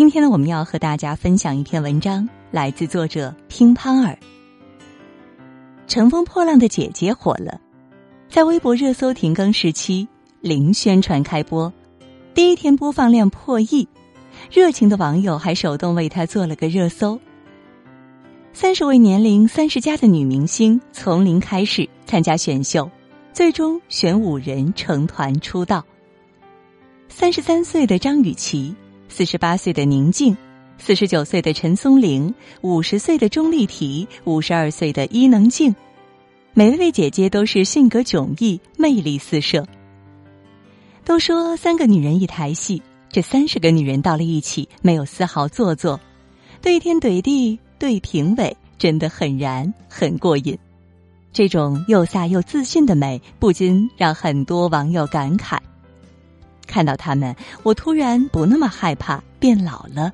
今天呢，我们要和大家分享一篇文章，来自作者乒乓儿。乘风破浪的姐姐火了，在微博热搜停更时期，零宣传开播，第一天播放量破亿，热情的网友还手动为她做了个热搜。三十位年龄三十加的女明星从零开始参加选秀，最终选五人成团出道。三十三岁的张雨绮。四十八岁的宁静，四十九岁的陈松伶，五十岁的钟丽缇，五十二岁的伊能静，每一位姐姐都是性格迥异，魅力四射。都说三个女人一台戏，这三十个女人到了一起，没有丝毫做作，对天怼地对评委，真的很燃，很过瘾。这种又飒又自信的美，不禁让很多网友感慨。看到他们，我突然不那么害怕变老了。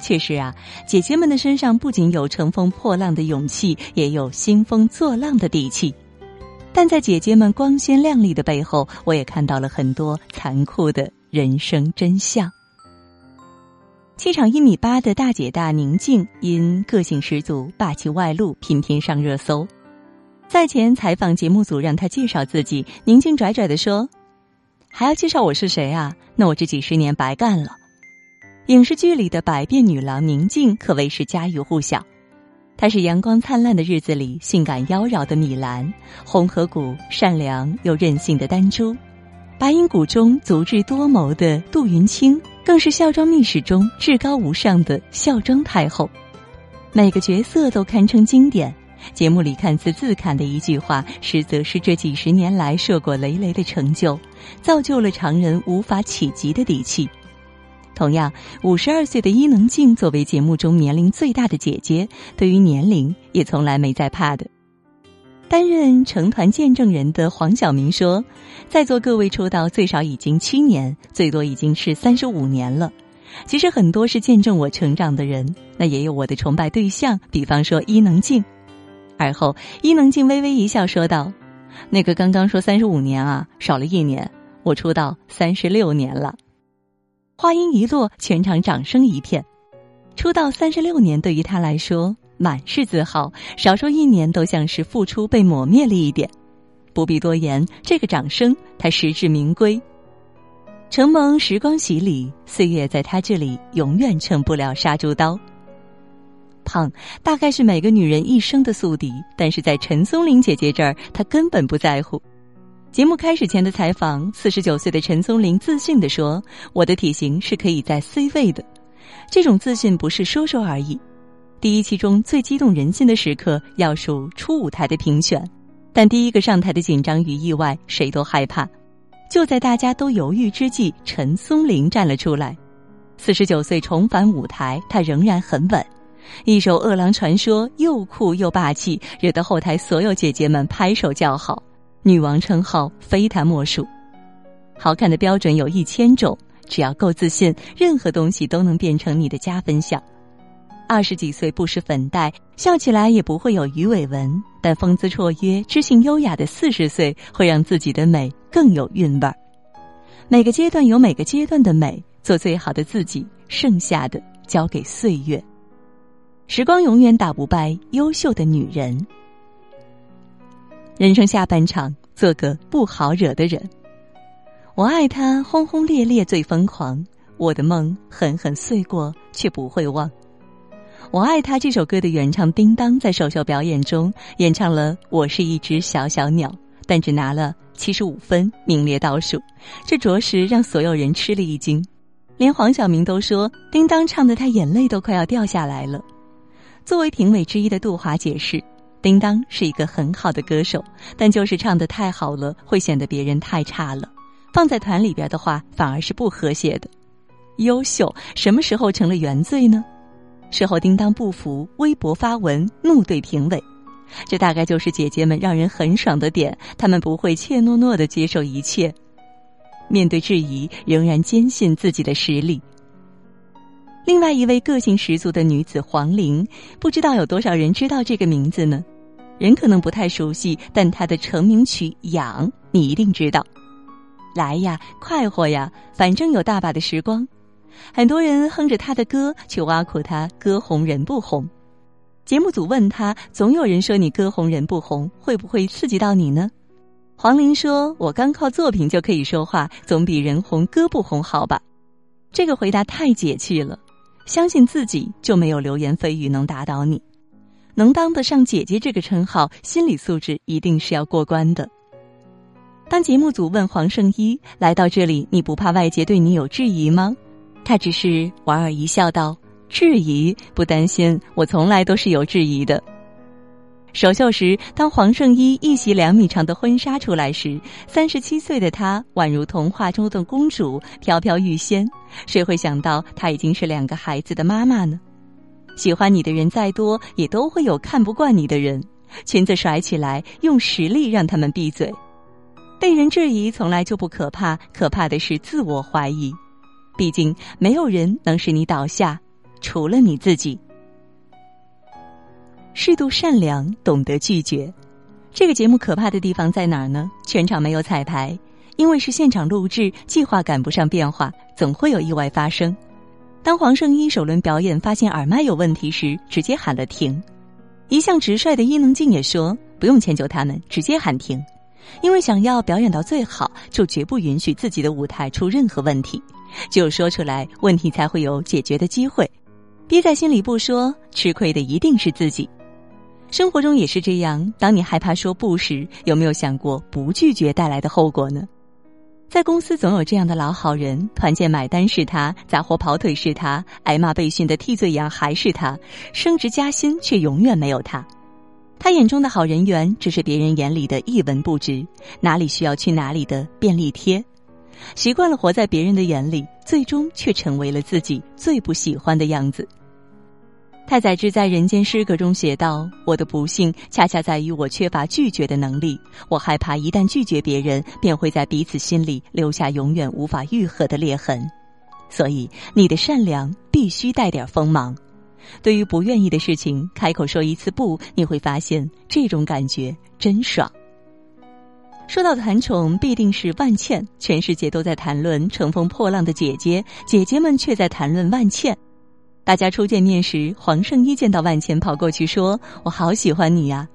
确实啊，姐姐们的身上不仅有乘风破浪的勇气，也有兴风作浪的底气。但在姐姐们光鲜亮丽的背后，我也看到了很多残酷的人生真相。气场一米八的大姐大宁静，因个性十足、霸气外露，频频上热搜。赛前采访节目组让她介绍自己，宁静拽拽的说。还要介绍我是谁啊？那我这几十年白干了。影视剧里的百变女郎宁静可谓是家喻户晓，她是阳光灿烂的日子里性感妖娆的米兰，红河谷善良又任性的丹珠，白银谷中足智多谋的杜云清，更是孝庄秘史中至高无上的孝庄太后。每个角色都堪称经典。节目里看似自侃的一句话，实则是这几十年来硕果累累的成就，造就了常人无法企及的底气。同样，五十二岁的伊能静作为节目中年龄最大的姐姐，对于年龄也从来没在怕的。担任成团见证人的黄晓明说：“在座各位出道最少已经七年，最多已经是三十五年了。其实很多是见证我成长的人，那也有我的崇拜对象，比方说伊能静。”而后，伊能静微微一笑，说道：“那个刚刚说三十五年啊，少了一年，我出道三十六年了。”话音一落，全场掌声一片。出道三十六年对于他来说满是自豪，少说一年都像是付出被抹灭了一点。不必多言，这个掌声他实至名归。承蒙时光洗礼，岁月在他这里永远成不了杀猪刀。胖大概是每个女人一生的宿敌，但是在陈松伶姐姐这儿，她根本不在乎。节目开始前的采访，四十九岁的陈松伶自信地说：“我的体型是可以在 C 位的。”这种自信不是说说而已。第一期中最激动人心的时刻，要数初舞台的评选，但第一个上台的紧张与意外，谁都害怕。就在大家都犹豫之际，陈松伶站了出来。四十九岁重返舞台，她仍然很稳。一首《饿狼传说》又酷又霸气，惹得后台所有姐姐们拍手叫好，女王称号非她莫属。好看的标准有一千种，只要够自信，任何东西都能变成你的加分项。二十几岁不施粉黛，笑起来也不会有鱼尾纹，但风姿绰约、知性优雅的四十岁，会让自己的美更有韵味儿。每个阶段有每个阶段的美，做最好的自己，剩下的交给岁月。时光永远打不败优秀的女人。人生下半场，做个不好惹的人。我爱他轰轰烈烈最疯狂，我的梦狠狠碎过却不会忘。我爱他这首歌的原唱叮当在首秀表演中演唱了《我是一只小小鸟》，但只拿了七十五分，名列倒数，这着实让所有人吃了一惊，连黄晓明都说叮当唱的他眼泪都快要掉下来了。作为评委之一的杜华解释，叮当是一个很好的歌手，但就是唱的太好了，会显得别人太差了。放在团里边的话，反而是不和谐的。优秀什么时候成了原罪呢？事后叮当不服，微博发文怒怼评委。这大概就是姐姐们让人很爽的点，她们不会怯懦懦的接受一切，面对质疑仍然坚信自己的实力。另外一位个性十足的女子黄玲，不知道有多少人知道这个名字呢？人可能不太熟悉，但她的成名曲《痒》你一定知道。来呀，快活呀，反正有大把的时光。很多人哼着他的歌，却挖苦他歌红人不红。节目组问他：“总有人说你歌红人不红，会不会刺激到你呢？”黄玲说：“我刚靠作品就可以说话，总比人红歌不红好吧？”这个回答太解气了。相信自己，就没有流言蜚语能打倒你。能当得上姐姐这个称号，心理素质一定是要过关的。当节目组问黄圣依：“来到这里，你不怕外界对你有质疑吗？”他只是莞尔一笑，道：“质疑不担心，我从来都是有质疑的。”首秀时，当黄圣依一袭两米长的婚纱出来时，三十七岁的她宛如童话中的公主，飘飘欲仙。谁会想到她已经是两个孩子的妈妈呢？喜欢你的人再多，也都会有看不惯你的人。裙子甩起来，用实力让他们闭嘴。被人质疑从来就不可怕，可怕的是自我怀疑。毕竟没有人能使你倒下，除了你自己。适度善良，懂得拒绝。这个节目可怕的地方在哪儿呢？全场没有彩排，因为是现场录制，计划赶不上变化，总会有意外发生。当黄圣依首轮表演发现耳麦有问题时，直接喊了停。一向直率的伊能静也说：“不用迁就他们，直接喊停，因为想要表演到最好，就绝不允许自己的舞台出任何问题。只有说出来，问题才会有解决的机会。憋在心里不说，吃亏的一定是自己。”生活中也是这样。当你害怕说不时，有没有想过不拒绝带来的后果呢？在公司总有这样的老好人，团建买单是他，杂活跑腿是他，挨骂被训的替罪羊还是他，升职加薪却永远没有他。他眼中的好人缘，只是别人眼里的一文不值，哪里需要去哪里的便利贴。习惯了活在别人的眼里，最终却成为了自己最不喜欢的样子。太宰治在《人间失格》中写道：“我的不幸恰恰在于我缺乏拒绝的能力。我害怕一旦拒绝别人，便会在彼此心里留下永远无法愈合的裂痕。所以，你的善良必须带点锋芒。对于不愿意的事情，开口说一次不，你会发现这种感觉真爽。”说到谈宠，必定是万茜。全世界都在谈论乘风破浪的姐姐，姐姐们却在谈论万茜。大家初见面时，黄圣依见到万茜跑过去说：“我好喜欢你呀。”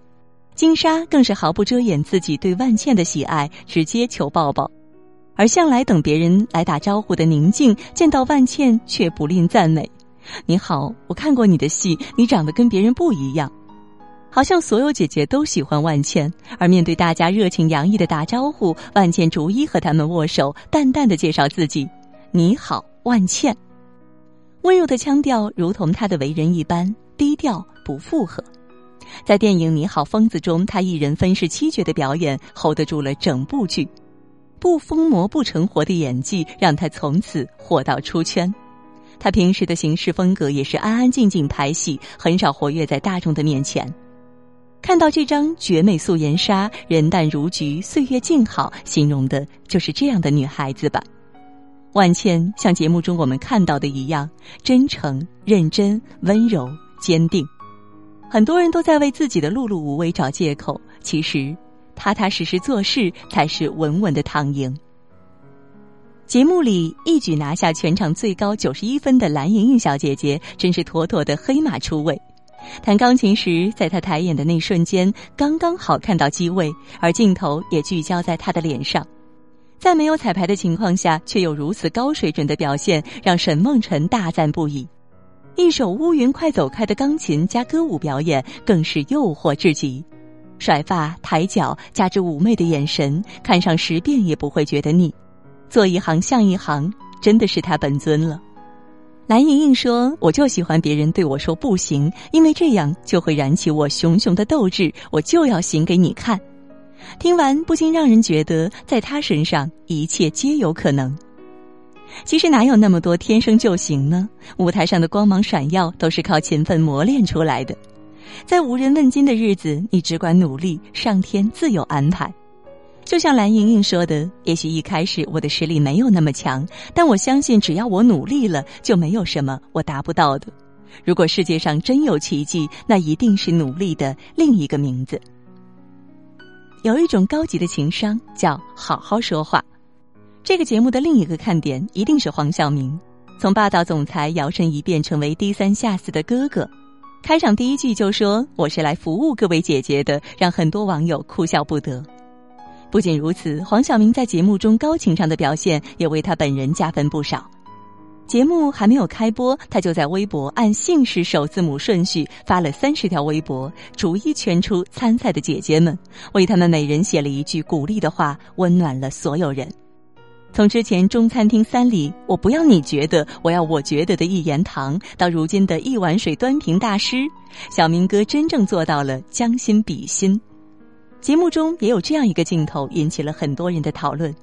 金莎更是毫不遮掩自己对万茜的喜爱，直接求抱抱。而向来等别人来打招呼的宁静，见到万茜却不吝赞美：“你好，我看过你的戏，你长得跟别人不一样。”好像所有姐姐都喜欢万茜，而面对大家热情洋溢的打招呼，万茜逐一和他们握手，淡淡的介绍自己：“你好，万茜。”温柔的腔调，如同他的为人一般低调不附和。在电影《你好，疯子》中，他一人分饰七角的表演，hold 得住了整部剧。不疯魔不成活的演技，让他从此火到出圈。他平时的行事风格也是安安静静拍戏，很少活跃在大众的面前。看到这张绝美素颜纱，人淡如菊，岁月静好，形容的就是这样的女孩子吧。万茜像节目中我们看到的一样，真诚、认真、温柔、坚定。很多人都在为自己的碌碌无为找借口，其实踏踏实实做事才是稳稳的躺赢。节目里一举拿下全场最高九十一分的蓝盈莹小姐姐，真是妥妥的黑马出位。弹钢琴时，在她抬眼的那瞬间，刚刚好看到机位，而镜头也聚焦在她的脸上。在没有彩排的情况下，却有如此高水准的表现，让沈梦辰大赞不已。一首《乌云快走开》的钢琴加歌舞表演，更是诱惑至极。甩发、抬脚，加之妩媚的眼神，看上十遍也不会觉得腻。做一行像一行，真的是他本尊了。蓝盈莹说：“我就喜欢别人对我说不行，因为这样就会燃起我熊熊的斗志，我就要行给你看。”听完不禁让人觉得，在他身上一切皆有可能。其实哪有那么多天生就行呢？舞台上的光芒闪耀，都是靠勤奋磨练出来的。在无人问津的日子，你只管努力，上天自有安排。就像蓝盈莹说的：“也许一开始我的实力没有那么强，但我相信只要我努力了，就没有什么我达不到的。如果世界上真有奇迹，那一定是努力的另一个名字。”有一种高级的情商叫好好说话。这个节目的另一个看点一定是黄晓明，从霸道总裁摇身一变成为低三下四的哥哥。开场第一句就说我是来服务各位姐姐的，让很多网友哭笑不得。不仅如此，黄晓明在节目中高情商的表现也为他本人加分不少。节目还没有开播，他就在微博按姓氏首字母顺序发了三十条微博，逐一圈出参赛的姐姐们，为他们每人写了一句鼓励的话，温暖了所有人。从之前中餐厅三里“我不要你觉得，我要我觉得”的一言堂，到如今的一碗水端平大师，小明哥真正做到了将心比心。节目中也有这样一个镜头，引起了很多人的讨论。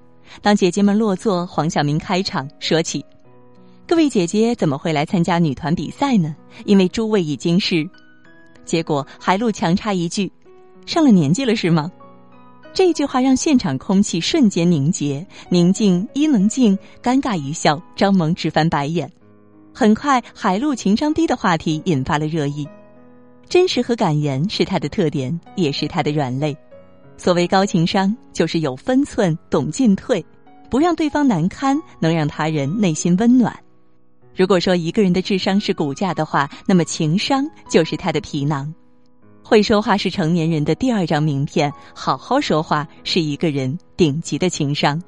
当姐姐们落座，黄晓明开场说起：“各位姐姐怎么会来参加女团比赛呢？因为诸位已经是……”结果海陆强插一句：“上了年纪了是吗？”这句话让现场空气瞬间凝结，宁静、伊能静尴尬一笑，张萌直翻白眼。很快，海陆情商低的话题引发了热议。真实和感言是他的特点，也是他的软肋。所谓高情商，就是有分寸、懂进退，不让对方难堪，能让他人内心温暖。如果说一个人的智商是骨架的话，那么情商就是他的皮囊。会说话是成年人的第二张名片，好好说话是一个人顶级的情商。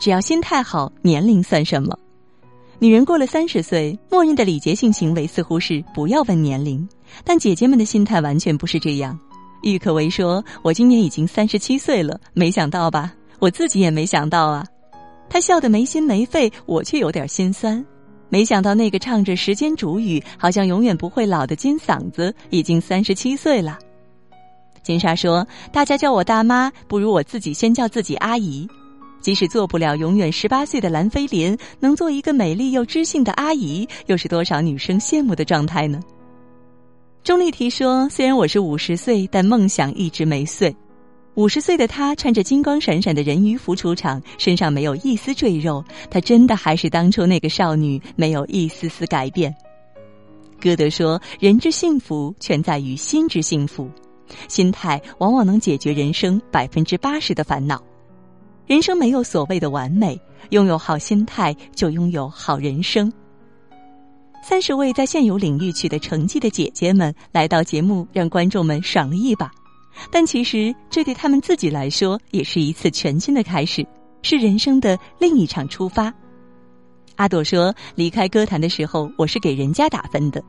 只要心态好，年龄算什么？女人过了三十岁，默认的礼节性行为似乎是不要问年龄，但姐姐们的心态完全不是这样。郁可唯说：“我今年已经三十七岁了，没想到吧？我自己也没想到啊。”她笑得没心没肺，我却有点心酸。没想到那个唱着时间煮雨，好像永远不会老的金嗓子，已经三十七岁了。金莎说：“大家叫我大妈，不如我自己先叫自己阿姨。即使做不了永远十八岁的蓝菲林，能做一个美丽又知性的阿姨，又是多少女生羡慕的状态呢？”钟丽缇说：“虽然我是五十岁，但梦想一直没碎。”五十岁的她穿着金光闪闪的人鱼服出场，身上没有一丝赘肉，她真的还是当初那个少女，没有一丝丝改变。歌德说：“人之幸福全在于心之幸福，心态往往能解决人生百分之八十的烦恼。人生没有所谓的完美，拥有好心态就拥有好人生。”三十位在现有领域取得成绩的姐姐们来到节目，让观众们爽了一把。但其实，这对他们自己来说也是一次全新的开始，是人生的另一场出发。阿朵说：“离开歌坛的时候，我是给人家打分的。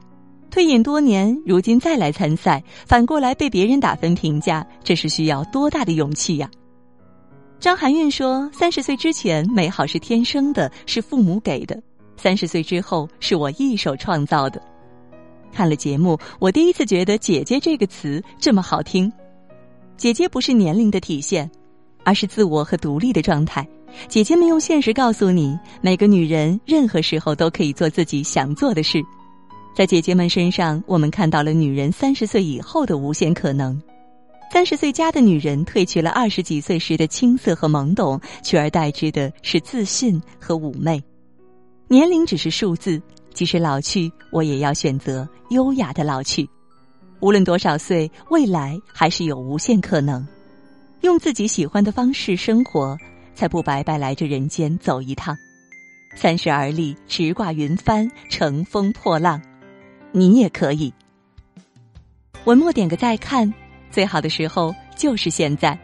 退隐多年，如今再来参赛，反过来被别人打分评价，这是需要多大的勇气呀？”张含韵说：“三十岁之前，美好是天生的，是父母给的；三十岁之后，是我一手创造的。”看了节目，我第一次觉得“姐姐”这个词这么好听。姐姐不是年龄的体现，而是自我和独立的状态。姐姐们用现实告诉你，每个女人任何时候都可以做自己想做的事。在姐姐们身上，我们看到了女人三十岁以后的无限可能。三十岁加的女人褪去了二十几岁时的青涩和懵懂，取而代之的是自信和妩媚。年龄只是数字，即使老去，我也要选择优雅的老去。无论多少岁，未来还是有无限可能。用自己喜欢的方式生活，才不白白来这人间走一趟。三十而立，直挂云帆，乘风破浪，你也可以。文末点个再看，最好的时候就是现在。